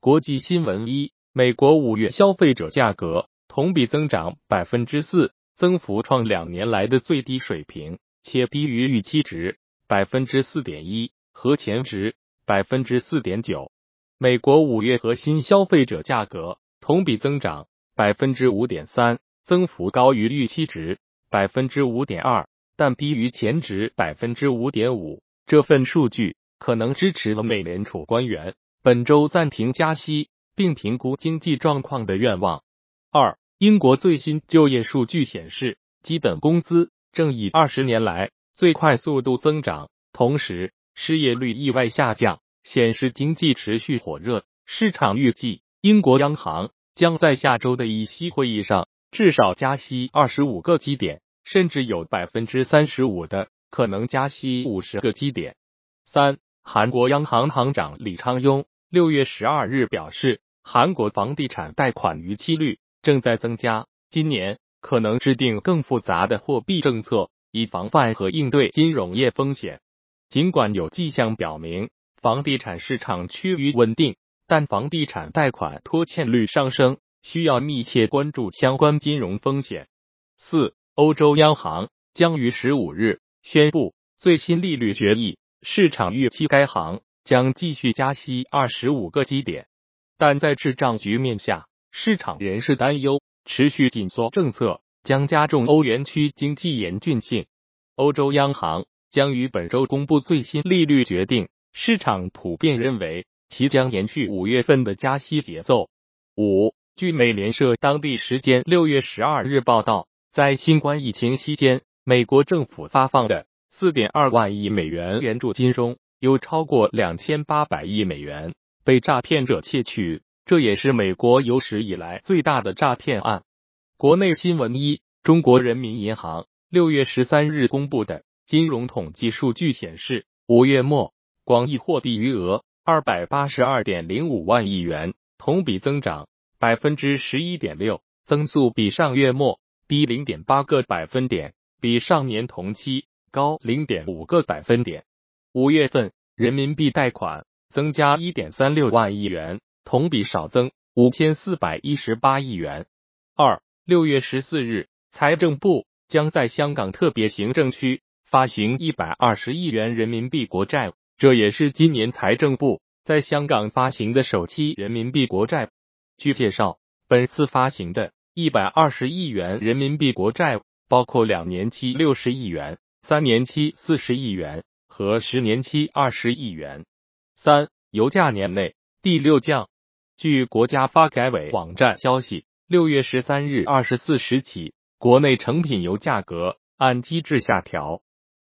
国际新闻一：美国五月消费者价格同比增长百分之四，增幅创两年来的最低水平，且低于预期值百分之四点一和前值百分之四点九。美国五月核心消费者价格同比增长百分之五点三，增幅高于预期值百分之五点二，但低于前值百分之五点五。这份数据可能支持了美联储官员。本周暂停加息并评估经济状况的愿望。二、英国最新就业数据显示，基本工资正以二十年来最快速度增长，同时失业率意外下降，显示经济持续火热。市场预计，英国央行将在下周的议息会议上至少加息二十五个基点，甚至有百分之三十五的可能加息五十个基点。三。韩国央行行长李昌镛六月十二日表示，韩国房地产贷款逾期率正在增加，今年可能制定更复杂的货币政策，以防范和应对金融业风险。尽管有迹象表明房地产市场趋于稳定，但房地产贷款拖欠率上升，需要密切关注相关金融风险。四，欧洲央行将于十五日宣布最新利率决议。市场预期该行将继续加息二十五个基点，但在滞胀局面下，市场人士担忧持续紧缩政策将加重欧元区经济严峻性。欧洲央行将于本周公布最新利率决定，市场普遍认为其将延续五月份的加息节奏。五，据美联社当地时间六月十二日报道，在新冠疫情期间，美国政府发放的。四点二万亿美元援助金中有超过两千八百亿美元被诈骗者窃取，这也是美国有史以来最大的诈骗案。国内新闻一：中国人民银行六月十三日公布的金融统计数据显示，五月末广义货币余额二百八十二点零五万亿元，同比增长百分之十一点六，增速比上月末低零点八个百分点，比上年同期。高零点五个百分点。五月份人民币贷款增加一点三六万亿元，同比少增五千四百一十八亿元。二六月十四日，财政部将在香港特别行政区发行一百二十亿元人民币国债，这也是今年财政部在香港发行的首期人民币国债。据介绍，本次发行的一百二十亿元人民币国债包括两年期六十亿元。三年期四十亿元和十年期二十亿元。三、油价年内第六降。据国家发改委网站消息，六月十三日二十四时起，国内成品油价格按机制下调。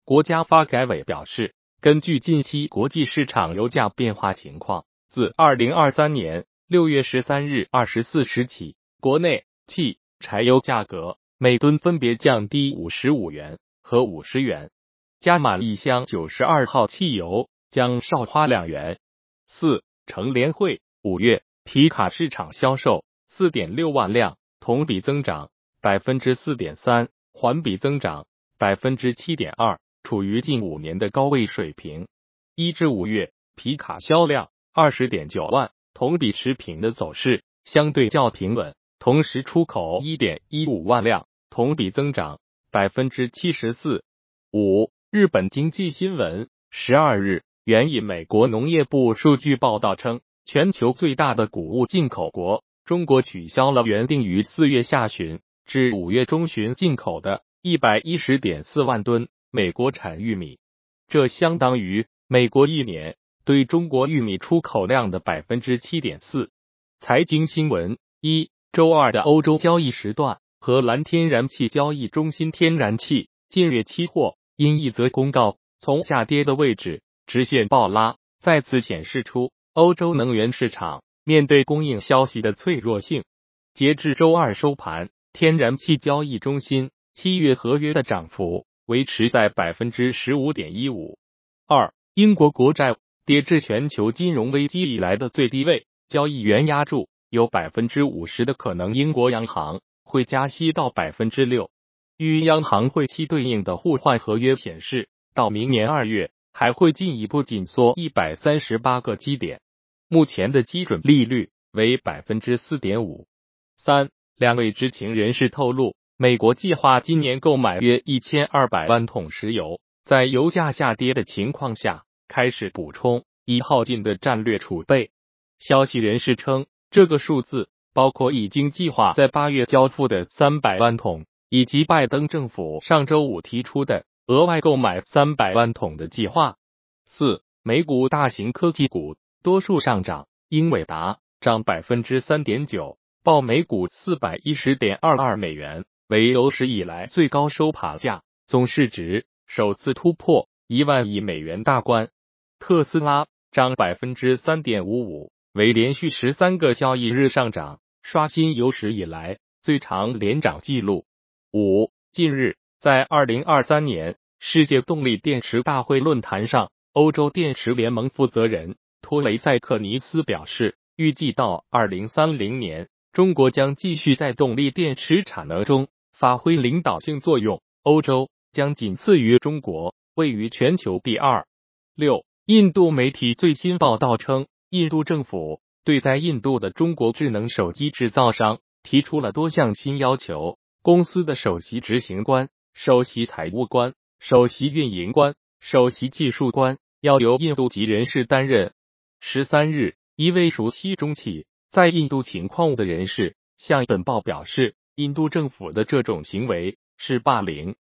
国家发改委表示，根据近期国际市场油价变化情况，自二零二三年六月十三日二十四时起，国内汽柴油价格每吨分别降低五十五元。和五十元，加满一箱九十二号汽油将少花两元。四成联会五月皮卡市场销售四点六万辆，同比增长百分之四点三，环比增长百分之七点二，处于近五年的高位水平。一至五月皮卡销量二十点九万，同比持平的走势相对较平稳。同时出口一点一五万辆，同比增长。百分之七十四五。日本经济新闻十二日援引美国农业部数据报道称，全球最大的谷物进口国中国取消了原定于四月下旬至五月中旬进口的一百一十点四万吨美国产玉米，这相当于美国一年对中国玉米出口量的百分之七点四。财经新闻一周二的欧洲交易时段。荷兰天然气交易中心天然气近日期货因一则公告从下跌的位置直线暴拉，再次显示出欧洲能源市场面对供应消息的脆弱性。截至周二收盘，天然气交易中心七月合约的涨幅维持在百分之十五点一五。二，英国国债跌至全球金融危机以来的最低位，交易员压住有百分之五十的可能，英国央行。会加息到百分之六，与央行会期对应的互换合约显示，到明年二月还会进一步紧缩一百三十八个基点。目前的基准利率为百分之四点五。三，两位知情人士透露，美国计划今年购买约一千二百万桶石油，在油价下跌的情况下，开始补充已耗尽的战略储备。消息人士称，这个数字包括已经计划在八月交付的三百万桶，以及拜登政府上周五提出的额外购买三百万桶的计划。四，美股大型科技股多数上涨，英伟达涨百分之三点九，报每股四百一十点二二美元，为有史以来最高收盘价，总市值首次突破一万亿美元大关。特斯拉涨百分之三点五五。为连续十三个交易日上涨，刷新有史以来最长连涨记录。五，近日在二零二三年世界动力电池大会论坛上，欧洲电池联盟负责人托雷塞克尼斯表示，预计到二零三零年，中国将继续在动力电池产能中发挥领导性作用，欧洲将仅次于中国，位于全球第二。六，印度媒体最新报道称。印度政府对在印度的中国智能手机制造商提出了多项新要求，公司的首席执行官、首席财务官、首席运营官、首席技术官要由印度籍人士担任。十三日，一位熟悉中企在印度情况的人士向本报表示，印度政府的这种行为是霸凌，